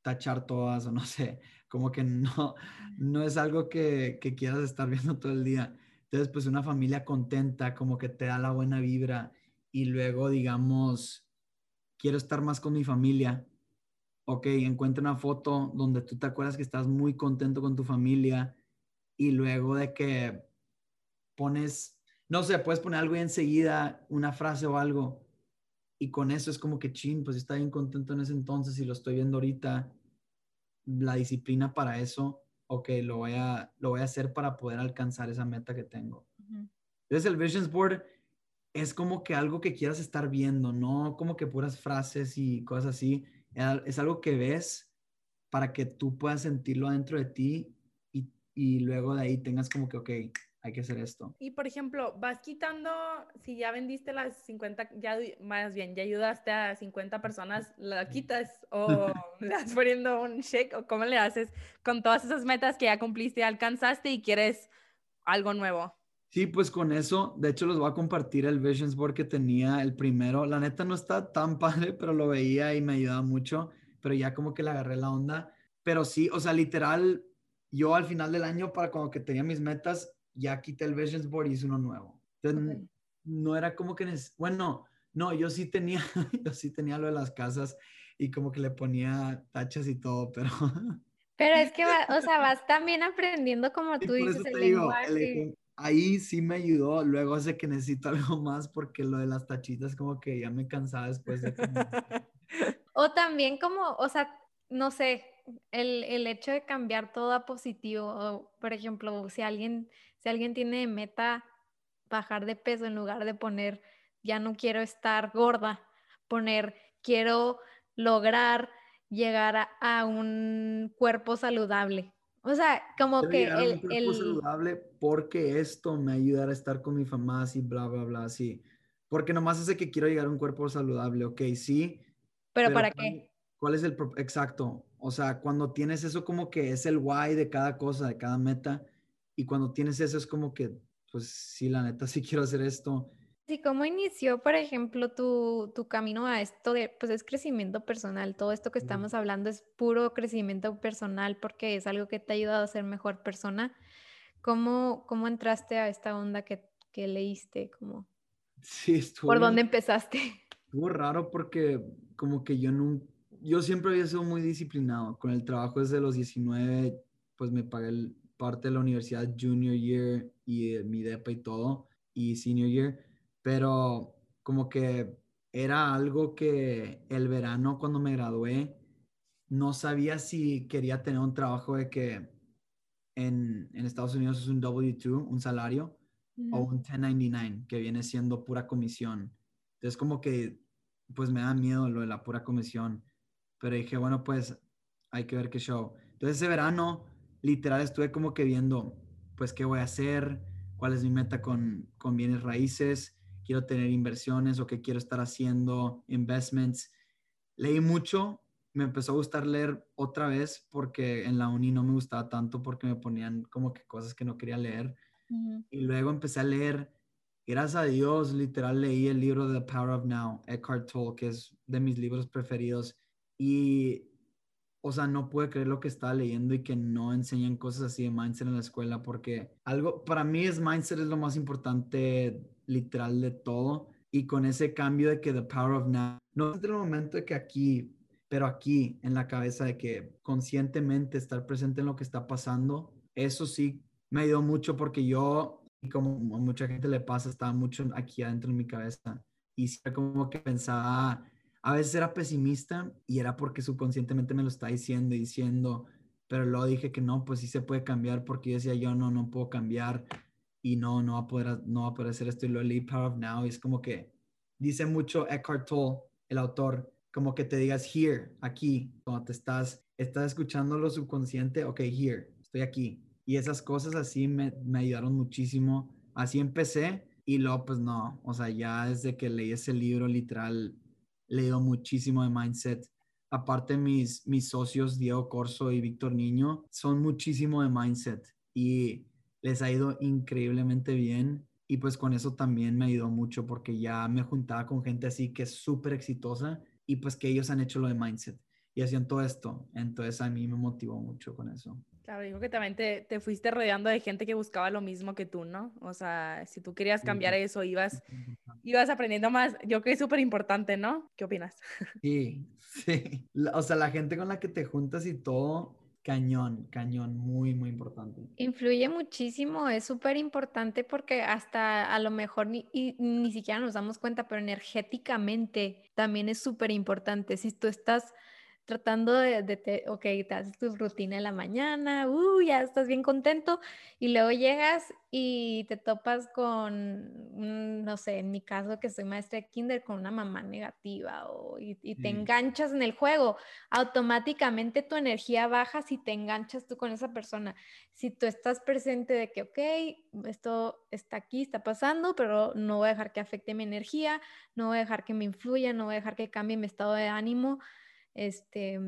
tachar todas, o no sé, como que no, no es algo que, que quieras estar viendo todo el día. Entonces, pues una familia contenta, como que te da la buena vibra y luego, digamos, quiero estar más con mi familia. Ok, encuentra una foto donde tú te acuerdas que estás muy contento con tu familia y luego de que pones, no sé, puedes poner algo y enseguida, una frase o algo, y con eso es como que chin, pues estaba bien contento en ese entonces y lo estoy viendo ahorita, la disciplina para eso, ok, lo voy a, lo voy a hacer para poder alcanzar esa meta que tengo. Ujú. Entonces el Visions Board es como que algo que quieras estar viendo, no como que puras frases y cosas así, es algo que ves para que tú puedas sentirlo dentro de ti y, y luego de ahí tengas como que, ok, hay que hacer esto. Y por ejemplo, vas quitando, si ya vendiste las 50, ya más bien, ya ayudaste a 50 personas, ¿la quitas o le das poniendo un check o cómo le haces con todas esas metas que ya cumpliste, alcanzaste y quieres algo nuevo? Sí, pues con eso, de hecho los voy a compartir el Visions Board que tenía el primero. La neta no está tan padre, pero lo veía y me ayudaba mucho, pero ya como que le agarré la onda. Pero sí, o sea, literal, yo al final del año, para cuando que tenía mis metas, ya quité el Visions Board y hice uno nuevo. Entonces, Ok. no era como que, bueno, no, yo sí tenía, yo sí tenía lo de las casas y como que le ponía tachas y todo, pero... Pero es que, va- o sea, vas también aprendiendo como tú dices el digo, el lenguaje. ejem- ahí sí me ayudó. Luego sé que necesito algo más porque lo de las tachitas como que ya me cansaba después de O también como, o sea, no sé, el, el hecho de cambiar todo a positivo. o, por ejemplo, si alguien, si alguien tiene meta bajar de peso en lugar de poner ya no quiero estar gorda, poner quiero lograr llegar a, a un cuerpo saludable. O sea, como Quiero que a un el, cuerpo el- saludable porque esto me ayudará a estar con mi familia así, bla, bla, bla, así. Porque nomás es de que quiero llegar a un cuerpo saludable, ok, sí. pero para ¿cuál- qué? ¿Cuál es el exacto? O sea, cuando tienes eso como que es el why de cada cosa, de cada meta, y cuando tienes eso es como que, pues sí, la neta, sí quiero hacer esto. Sí, ¿cómo inició, por ejemplo, tu, tu camino a esto de, pues es crecimiento personal? Todo esto que estamos hablando es puro crecimiento personal porque es algo que te ha ayudado a ser mejor persona. ¿Cómo, cómo entraste a esta onda que, que leíste? ¿Cómo, Sí, estuvo ¿Por dónde empezaste? Estuvo raro porque como que yo no, yo siempre había sido muy disciplinado. Con el trabajo desde los 19, pues me pagué el- parte de la universidad junior year y mi DEPA y todo, y senior year, pero como que era algo que el verano cuando me gradué, no sabía si quería tener un trabajo de que en, en Estados Unidos es un W2, un salario, o un 1099, que viene siendo pura comisión. Entonces como que pues me da miedo lo de la pura comisión. Pero dije, bueno, pues hay que ver qué show. Entonces ese verano, literal, estuve como que viendo, pues qué voy a hacer, cuál es mi meta con, con bienes raíces, quiero tener inversiones o qué quiero estar haciendo, investments. Leí mucho, me empezó a gustar leer otra vez porque en la uni no me gustaba tanto porque me ponían como que cosas que no quería leer. Ujú. Y luego empecé a leer, gracias a Dios, literal leí el libro The Power of Now, Eckhart Tolle, que es de mis libros preferidos. Y, o sea, no pude creer lo que estaba leyendo y que no enseñan cosas así de mindset en la escuela, porque algo, para mí es mindset es lo más importante, literal, de todo. Y con ese cambio de que The Power of Now, no es el momento de que aquí, pero aquí en la cabeza de que conscientemente estar presente en lo que está pasando, eso sí me ayudó mucho porque yo, como a mucha gente le pasa, estaba mucho aquí adentro en mi cabeza y como que pensaba, a veces era pesimista y era porque subconscientemente me lo estaba diciendo y diciendo, pero luego dije que no, pues sí se puede cambiar porque yo decía, yo no, no puedo cambiar y no, no va a poder, no va a poder hacer esto y lo leí Power of Now y es como que dice mucho Eckhart Tolle, el autor, como que te digas here, aquí, cuando te estás, estás escuchando lo subconsciente, ok, here, estoy aquí. Y esas cosas así me, me ayudaron muchísimo. Así empecé y luego pues no, o sea, ya desde que leí ese libro literal, leído muchísimo de mindset. Aparte mis, mis socios Diego Corso y Víctor Niño son muchísimo de mindset y les ha ido increíblemente bien y pues con eso también me ayudó mucho porque ya me juntaba con gente así que es súper exitosa y pues que ellos han hecho lo de mindset y hacían todo esto. Entonces a mí me motivó mucho con eso. Claro, digo que también te, te, fuiste rodeando de gente que buscaba lo mismo que tú, ¿no? O sea, si tú querías cambiar eso, ibas, ibas aprendiendo más. Yo creo que es súper importante, ¿no? ¿Qué opinas? Sí, sí. O sea, la gente con la que te juntas y todo, cañón, cañón, muy, muy importante. Influye muchísimo, es súper importante porque hasta a lo mejor ni, ni siquiera nos damos cuenta, pero energéticamente también es súper importante. Si tú estás tratando de, de ok, te haces tu rutina en la mañana, uh, ya estás bien contento y luego llegas y te topas con, no sé, en mi caso que soy maestra de kinder, con una mamá negativa o, y, te enganchas en el juego, automáticamente tu energía baja si te enganchas tú con esa persona. Si tú estás presente de que, ok, esto está aquí, está pasando, pero no voy a dejar que afecte mi energía, no voy a dejar que me influya, no voy a dejar que cambie mi estado de ánimo este,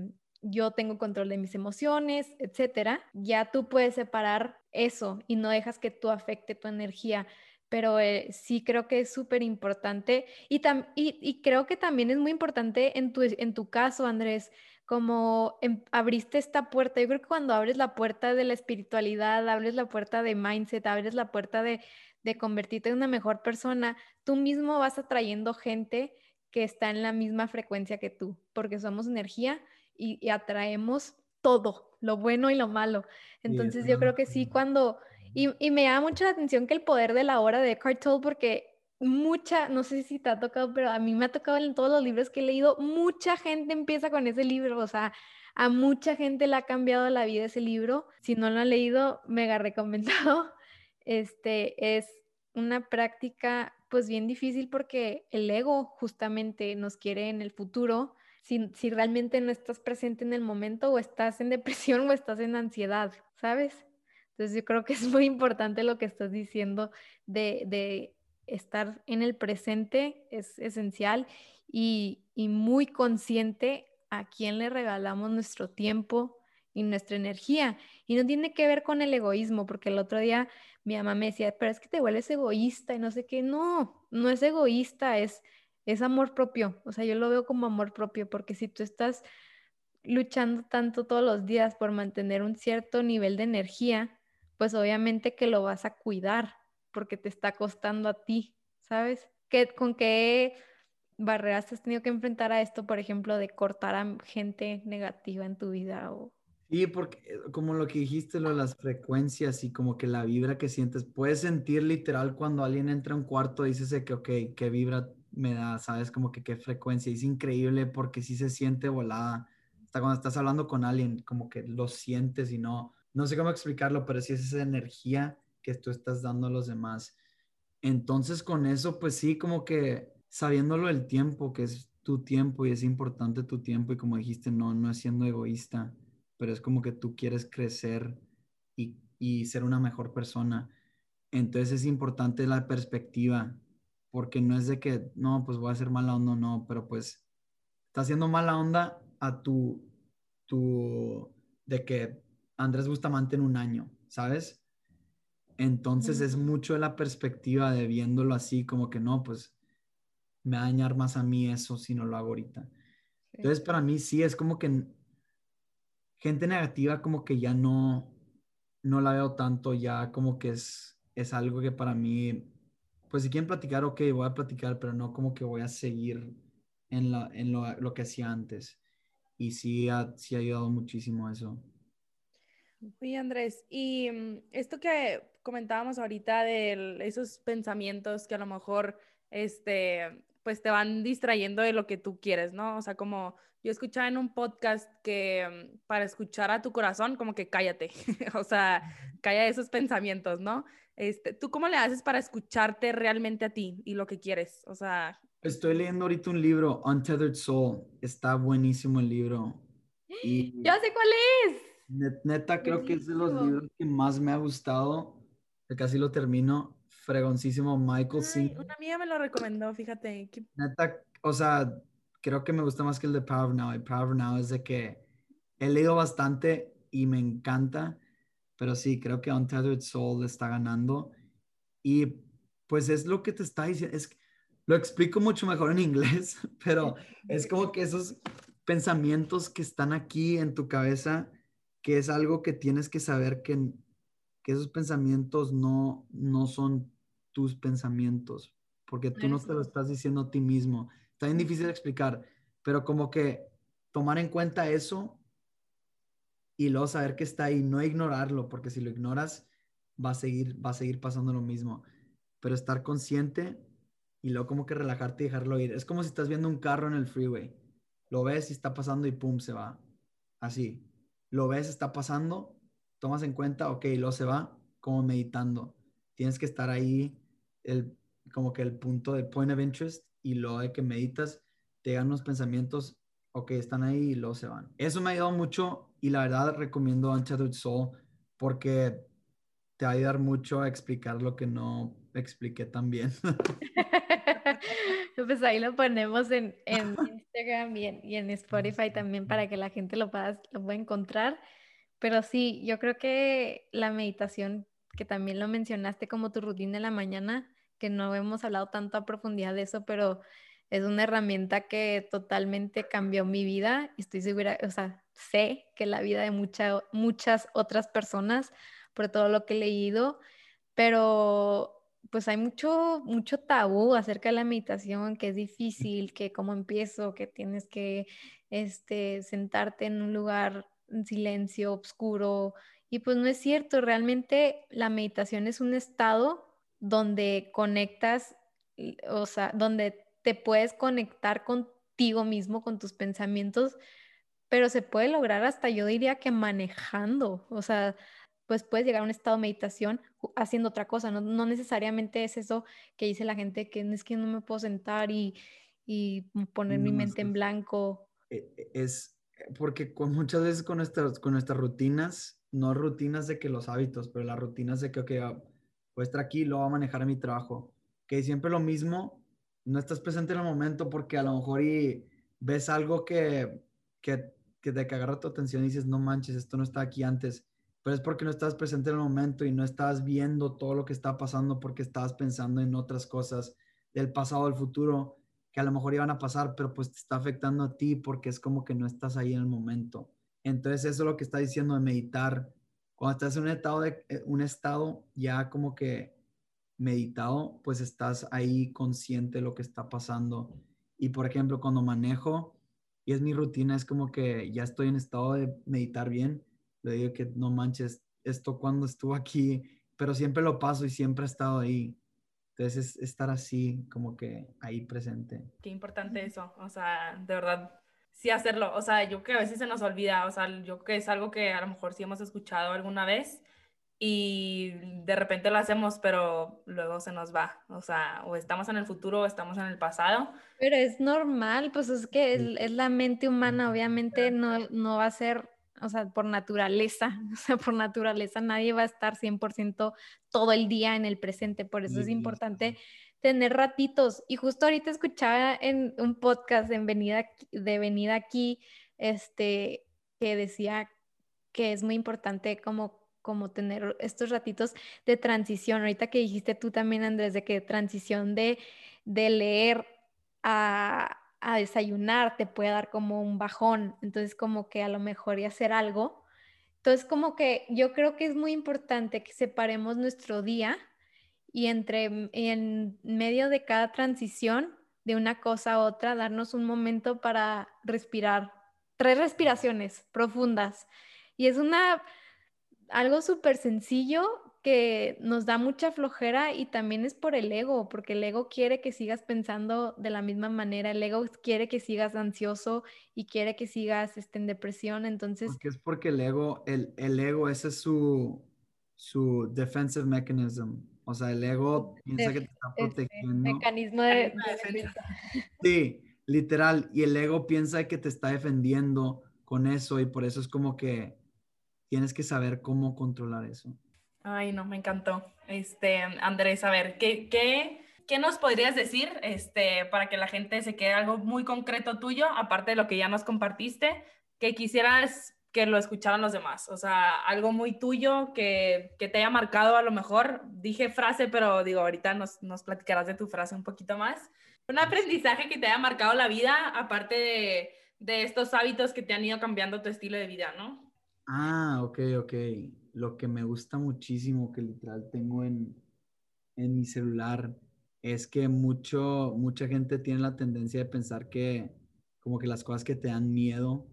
yo tengo control de mis emociones, etcétera, ya tú puedes separar eso y no dejas que tú afecte tu energía. Pero eh, sí creo que es súper importante y, y, creo que también es muy importante en tu, en tu caso, Andrés, como em, abriste esta puerta. Yo creo que cuando abres la puerta de la espiritualidad, abres la puerta de mindset, abres la puerta de, de convertirte en una mejor persona, tú mismo vas atrayendo gente que está en la misma frecuencia que tú, porque somos energía y, atraemos todo, lo bueno y lo malo. Entonces yo creo que sí, cuando... Y, me llama mucho la atención que el poder de la hora de Eckhart Tolle, porque mucha, no sé si te ha tocado, pero a mí me ha tocado en todos los libros que he leído, mucha gente empieza con ese libro, o sea, a mucha gente le ha cambiado la vida ese libro. Si no lo han leído, mega recomendado. Este es una práctica pues bien difícil porque el ego justamente nos quiere en el futuro. Si, si realmente no estás presente en el momento o estás en depresión o estás en ansiedad, ¿sabes? Entonces yo creo que es muy importante lo que estás diciendo de, de estar en el presente, es esencial y, y muy consciente a quién le regalamos nuestro tiempo y nuestra energía. Y no tiene que ver con el egoísmo, porque el otro día mi mamá me decía, pero es que te vuelves egoísta y no sé qué. No, no es egoísta, es, es amor propio. O sea, yo lo veo como amor propio, porque si tú estás luchando tanto todos los días por mantener un cierto nivel de energía, pues obviamente que lo vas a cuidar, porque te está costando a ti, ¿sabes? ¿Qué, ¿Con qué barreras has tenido que enfrentar a esto, por ejemplo, de cortar a gente negativa en tu vida o Sí, porque eh, como lo que dijiste, lo las frecuencias y como que la vibra que sientes, puedes sentir literal cuando alguien entra a un cuarto, dices que, ok, qué vibra me da, sabes, como que qué frecuencia. es increíble porque sí se siente volada. Hasta cuando estás hablando con alguien, como que lo sientes y no, no sé cómo explicarlo, pero sí es esa energía que tú estás dando a los demás. Entonces con eso, pues sí, como que sabiéndolo el tiempo, que es tu tiempo y es importante tu tiempo y como dijiste, no, no es siendo egoísta pero es como que tú quieres crecer y, y ser una mejor persona. Entonces es importante la perspectiva, porque no es de que, no, pues voy a hacer mala onda, no, pero pues está haciendo mala onda a tu, tu, de que Andrés Bustamante en un año, ¿sabes? Entonces es mucho de la perspectiva de viéndolo así, como que no, pues me va a dañar más a mí eso si no lo hago ahorita. Entonces para mí sí es como que gente negativa como que ya no, no la veo tanto, ya como que es, es algo que para mí, pues si quieren platicar, ok, voy a platicar, pero no como que voy a seguir en, la, en lo, lo, que hacía antes. Y sí ha, sí ha ayudado muchísimo eso. Oye, Andrés, y mm, esto que comentábamos ahorita de esos pensamientos que a lo mejor, este, pues te van distrayendo de lo que tú quieres, ¿no? O sea, como yo escuchaba en un podcast que mm, para escuchar a tu corazón, como que cállate, o sea, calla esos pensamientos, ¿no? Este, ¿Tú cómo le haces para escucharte realmente a ti y lo que quieres? O sea... Estoy leyendo ahorita un libro, Untethered Soul. Está buenísimo el libro. Y ya sé cuál es. neta, creo que es de los libros que más me ha gustado. Casi lo termino. Fregoncísimo Michael Ay, Una amiga me lo recomendó, fíjate. Neta, o sea, creo que me gusta más que el de Power Now. El Power Now es de que he leído bastante y me encanta, pero sí, creo que Untethered Soul está ganando. Y pues es lo que te está diciendo, es, lo explico mucho mejor en inglés, pero es como que esos pensamientos que están aquí en tu cabeza, que es algo que tienes que saber que, que esos pensamientos no, no son tus pensamientos, porque tú no te lo estás diciendo a ti mismo Está bien difícil de explicar, pero como que tomar en cuenta eso y luego saber que está ahí, no ignorarlo, porque si lo ignoras va a seguir, va a seguir pasando lo mismo. Pero estar consciente y luego como que relajarte y dejarlo ir. Es como si estás viendo un carro en el freeway. Lo ves y está pasando y pum, se va. Así. Lo ves, está pasando, tomas en cuenta, ok, luego se va, como meditando. Tienes que estar ahí, el, como que el punto del point of interest y luego de que meditas, te llegan unos pensamientos, ok, están ahí y luego se van. Eso me ha ayudado mucho y la verdad recomiendo Untethered Soul porque te va a ayudar mucho a explicar lo que no expliqué tan bien. pues ahí lo ponemos en, en Instagram y en, y en, Spotify también para que la gente lo pueda, lo pueda encontrar. Pero sí, yo creo que la meditación, que también lo mencionaste como tu rutina en la mañana, que no hemos hablado tanto a profundidad de eso, pero es una herramienta que totalmente cambió mi vida. Estoy segura, o sea, sé que la vida de muchas otras personas por todo lo que he leído, pero pues hay mucho, mucho tabú acerca de la meditación, que es difícil, que cómo empiezo, que tienes que este, sentarte en un lugar en silencio, oscuro, y pues no es cierto, realmente la meditación es un estado donde conectas, o sea, donde te puedes conectar contigo mismo, con tus pensamientos, pero se puede lograr hasta yo diría que manejando, o sea, pues puedes llegar a un estado de meditación haciendo otra cosa, no, necesariamente es eso que dice la gente que es que no me puedo sentar y, poner mi mente en blanco. E, e, es porque muchas veces con nuestras, con nuestras rutinas, no rutinas de que los hábitos, pero las rutinas de que, ok, voy a aquí, lo voy a manejar mi trabajo. Que siempre lo mismo, no estás presente en el momento porque a lo mejor y ves algo que, que, que te agarra tu atención y dices, no manches, esto no está aquí antes. Pero es porque no estás presente en el momento y no estás viendo todo lo que está pasando porque estabas pensando en otras cosas del pasado, del futuro, que a lo mejor iban a pasar, pero pues te está afectando a ti porque es como que no estás ahí en el momento. Entonces eso es lo que está diciendo de meditar, cuando estás en un estado, de, eh, un estado ya como que meditado, pues estás ahí consciente de lo que está pasando. Y por ejemplo, cuando manejo y es mi rutina, es como que ya estoy en estado de meditar bien, le digo que no manches, esto cuando estuvo aquí, pero siempre lo paso y siempre he estado ahí. Entonces es estar así, como que ahí presente. Qué importante eso, o sea, de verdad, sí hacerlo. O sea, yo que a veces se nos olvida, o sea, yo que es algo que a lo mejor sí hemos escuchado alguna vez y de repente lo hacemos, pero luego se nos va. O sea, o estamos en el futuro o estamos en el pasado. Pero es normal, pues es que es, la mente humana, obviamente no, no va a ser, o sea, por naturaleza, o sea, por naturaleza nadie va a estar 100% todo el día en el presente, por eso es importante tener ratitos. Y justo ahorita escuchaba en un podcast de venida, de venida aquí, este, que decía que es muy importante como como tener estos ratitos de transición. Ahorita que dijiste tú también, Andrés, de que transición de, de leer a, a, desayunar te puede dar como un bajón. Entonces, como que a lo mejor y hacer algo. Entonces, como que yo creo que es muy importante que separemos nuestro día y entre en medio de cada transición de una cosa a otra, darnos un momento para respirar, tres respiraciones profundas. Y es una, algo súper sencillo que nos da mucha flojera y también es por el ego, porque el ego quiere que sigas pensando de la misma manera, el ego quiere que sigas ansioso y quiere que sigas este, en depresión, entonces... Porque es porque el ego, el, el ego, ese es su, su defensive mechanism. O sea, el ego piensa que te está este, protegiendo. mecanismo de, Sí, literal. Y el ego piensa que te está defendiendo con eso y por eso es como que tienes que saber cómo controlar eso. Ay, no, me encantó. Este, Andrés, a ver, ¿qué, qué, qué nos podrías decir este, para que la gente se quede algo muy concreto tuyo, aparte de lo que ya nos compartiste, que quisieras que lo escucharan los demás? O sea, algo muy tuyo que, que te haya marcado a lo mejor. Dije frase, pero digo, ahorita nos, nos platicarás de tu frase un poquito más. Un aprendizaje que te haya marcado la vida, aparte de, de estos hábitos que te han ido cambiando tu estilo de vida, ¿no? Ah, ok, ok. Lo que me gusta muchísimo, que literal tengo en, en mi celular, es que mucho, mucha gente tiene la tendencia de pensar que como que las cosas que te dan miedo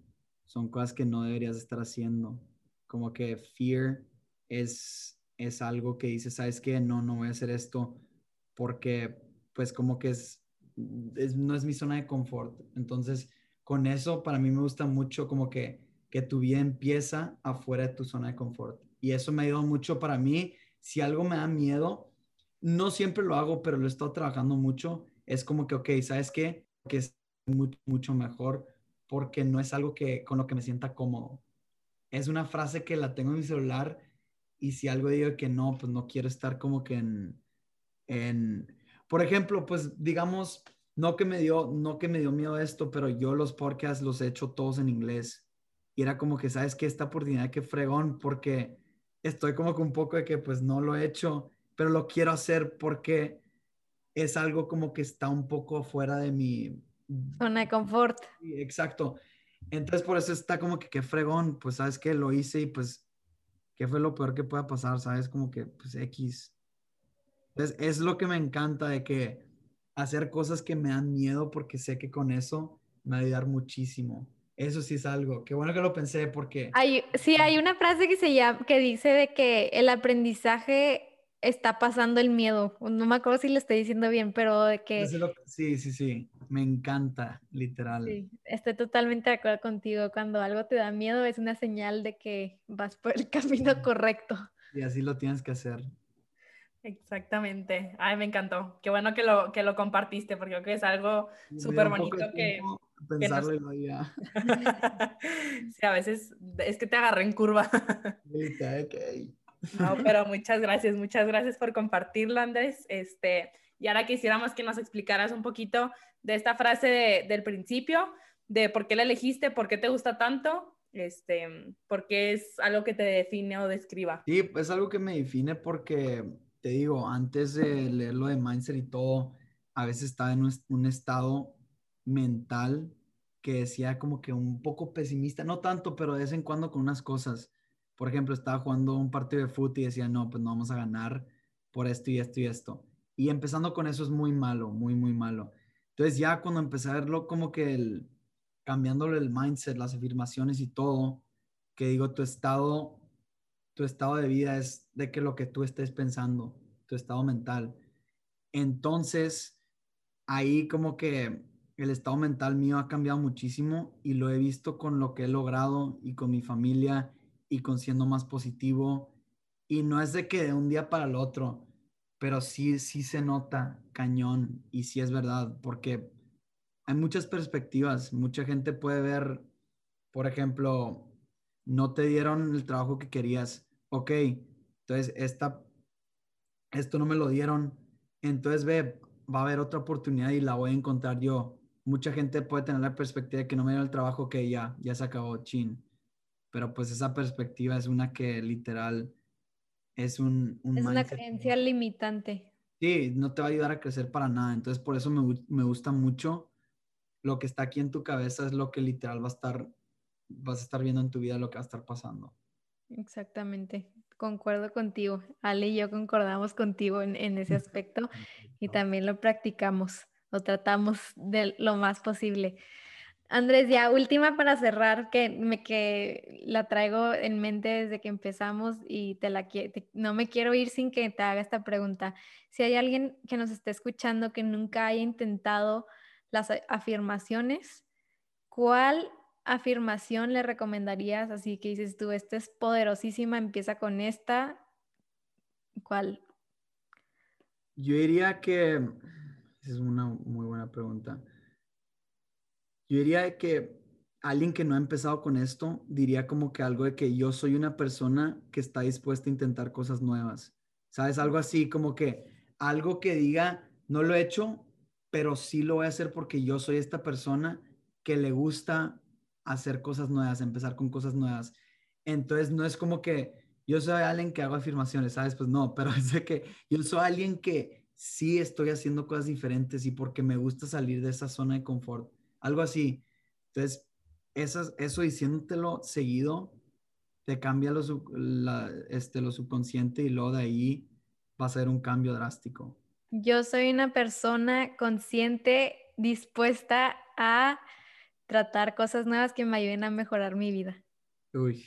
son cosas que no deberías estar haciendo. Como que fear es, es algo que dices, ¿sabes qué? No, no voy a hacer esto porque pues como que es, es, no es mi zona de confort. Entonces, con eso para mí me gusta mucho como que que tu vida empieza afuera de tu zona de confort. Y eso me ha ayudado mucho para mí. Si algo me da miedo, no siempre lo hago, pero lo he estado trabajando mucho. Es como que, ok, ¿sabes qué? Que es mucho, mucho mejor porque no es algo que con lo que me sienta cómodo. Es una frase que la tengo en mi celular y si algo digo que no, pues no quiero estar como que en, en por ejemplo, pues digamos, no que me dio, no que me dio miedo esto, pero yo los podcasts los he hecho todos en inglés y era como que, ¿sabes qué? Esta oportunidad que fregón, porque estoy como que un poco de que pues no lo he hecho, pero lo quiero hacer porque es algo como que está un poco fuera de mi... Zona de confort. exacto. Entonces por eso está como que qué fregón, pues sabes que lo hice y pues qué fue lo peor que pueda pasar, sabes, como que pues X. Entonces es lo que me encanta de que hacer cosas que me dan miedo porque sé que con eso me va a ayudar muchísimo. Eso sí es algo. Qué bueno que lo pensé porque... Hay, sí, hay una frase que se llama, que dice de que el aprendizaje está pasando el miedo. No me acuerdo si lo estoy diciendo bien, pero de que... Sí, sí, sí. Me encanta, literal. Sí, estoy totalmente de acuerdo contigo. Cuando algo te da miedo es una señal de que vas por el camino correcto. Y así lo tienes que hacer. Exactamente. Ay, me encantó. Qué bueno que lo, que lo compartiste, porque creo que es algo súper bonito que, pensarlo nos... ya. sí, a veces es que te agarré en curva. No, pero muchas gracias, muchas gracias por compartirlo, Andrés. Este, y ahora quisiéramos que nos explicaras un poquito de esta frase de, del principio, de por qué la elegiste, por qué te gusta tanto, este, porque es algo que te define o describa. Sí, es algo que me define porque, te digo, antes de leer lo de Mindset y todo, a veces estaba en un estado mental que decía como que un poco pesimista, no tanto, pero de vez en cuando con unas cosas. Por ejemplo, estaba jugando un partido de fútbol y decía, no, pues no vamos a ganar por esto y esto y esto. Y empezando con eso es muy malo, muy, muy malo. Entonces ya cuando empecé a verlo como que el, cambiándole el mindset, las afirmaciones y todo, que digo, tu estado, tu estado de vida es de que lo que tú estés pensando, tu estado mental. Entonces, ahí como que el estado mental mío ha cambiado muchísimo y lo he visto con lo que he logrado y con mi familia y con siendo más positivo. Y no es de que de un día para el otro, pero sí, sí se nota cañón y sí es verdad, porque hay muchas perspectivas. Mucha gente puede ver, por ejemplo, no te dieron el trabajo que querías. Ok, entonces esta, esto no me lo dieron. Entonces ve, va a haber otra oportunidad y la voy a encontrar yo mucha gente puede tener la perspectiva de que no me dio el trabajo que ya, ya se acabó, chin. Pero pues esa perspectiva es una que literal es un... es una creencia limitante. Sí, no te va a ayudar a crecer para nada. Entonces por eso me, me gusta mucho lo que está aquí en tu cabeza es lo que literal va a estar, vas a estar viendo en tu vida lo que va a estar pasando. Exactamente, concuerdo contigo. Ale y yo concordamos contigo en, en ese aspecto y también lo practicamos lo tratamos de lo más posible. Andrés, ya última para cerrar, que me que la traigo en mente desde que empezamos y te la no me quiero ir sin que te haga esta pregunta. Si hay alguien que nos esté escuchando que nunca haya intentado las afirmaciones, ¿cuál afirmación le recomendarías? Así que dices tú, esta es poderosísima, empieza con esta. ¿Cuál? Yo diría que es una muy buena pregunta. Yo diría que alguien que no ha empezado con esto diría como que algo de que yo soy una persona que está dispuesta a intentar cosas nuevas. ¿Sabes? Algo así como que algo que diga, no lo he hecho, pero sí lo voy a hacer porque yo soy esta persona que le gusta hacer cosas nuevas, empezar con cosas nuevas. Entonces no es como que yo soy alguien que hago afirmaciones, ¿sabes? Pues no, pero es de que yo soy alguien que sí estoy haciendo cosas diferentes y porque me gusta salir de esa zona de confort algo así. Entonces, eso, eso diciéndotelo seguido, te cambia lo, este, lo subconsciente y luego de ahí va a ser un cambio drástico. Yo soy una persona consciente, dispuesta a tratar cosas nuevas que me ayuden a mejorar mi vida. Uy,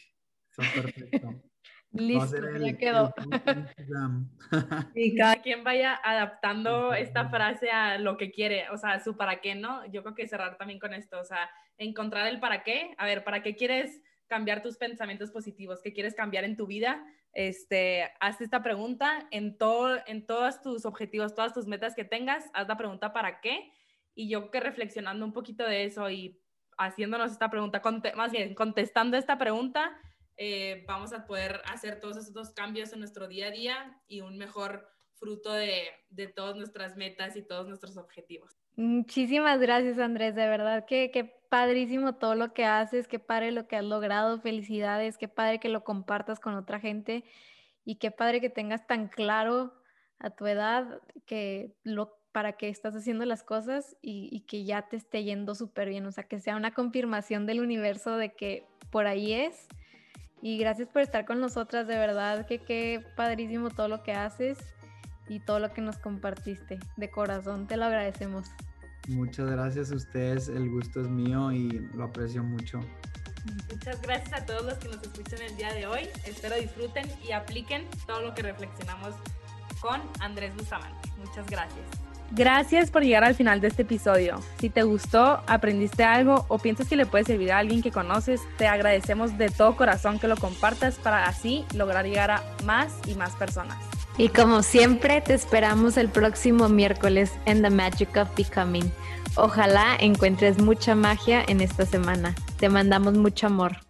está perfecto. Listo, ya quedó. y cada quien vaya adaptando esta frase a lo que quiere, o sea, su para qué, ¿no? Yo creo que cerrar también con esto, o sea, encontrar el para qué. A ver, ¿para qué quieres cambiar tus pensamientos positivos? ¿Qué quieres cambiar en tu vida? Este, haz esta pregunta en, todo, en todos tus objetivos, todas tus metas que tengas, haz la pregunta para qué. Y yo creo que reflexionando un poquito de eso y haciéndonos esta pregunta, más bien contestando esta pregunta, eh, vamos a poder hacer todos esos cambios en nuestro día a día y un mejor fruto de, de todas nuestras metas y todos nuestros objetivos. Muchísimas gracias Andrés, de verdad que, qué padrísimo todo lo que haces, qué padre lo que has logrado, felicidades, qué padre que lo compartas con otra gente y qué padre que tengas tan claro a tu edad que lo para que estás haciendo las cosas y, y que ya te esté yendo súper bien, o sea, que sea una confirmación del universo de que por ahí es y gracias por estar con nosotras, de verdad que qué padrísimo todo lo que haces y todo lo que nos compartiste. De corazón te lo agradecemos. Muchas gracias a ustedes, el gusto es mío y lo aprecio mucho. Muchas gracias a todos los que nos escuchan el día de hoy. Espero disfruten y apliquen todo lo que reflexionamos con Andrés Bustamante. Muchas gracias. Gracias por llegar al final de este episodio. Si te gustó, aprendiste algo o piensas que le puede servir a alguien que conoces, te agradecemos de todo corazón que lo compartas para así lograr llegar a más y más personas. Y como siempre, te esperamos el próximo miércoles en The Magic of Becoming. Ojalá encuentres mucha magia en esta semana. Te mandamos mucho amor.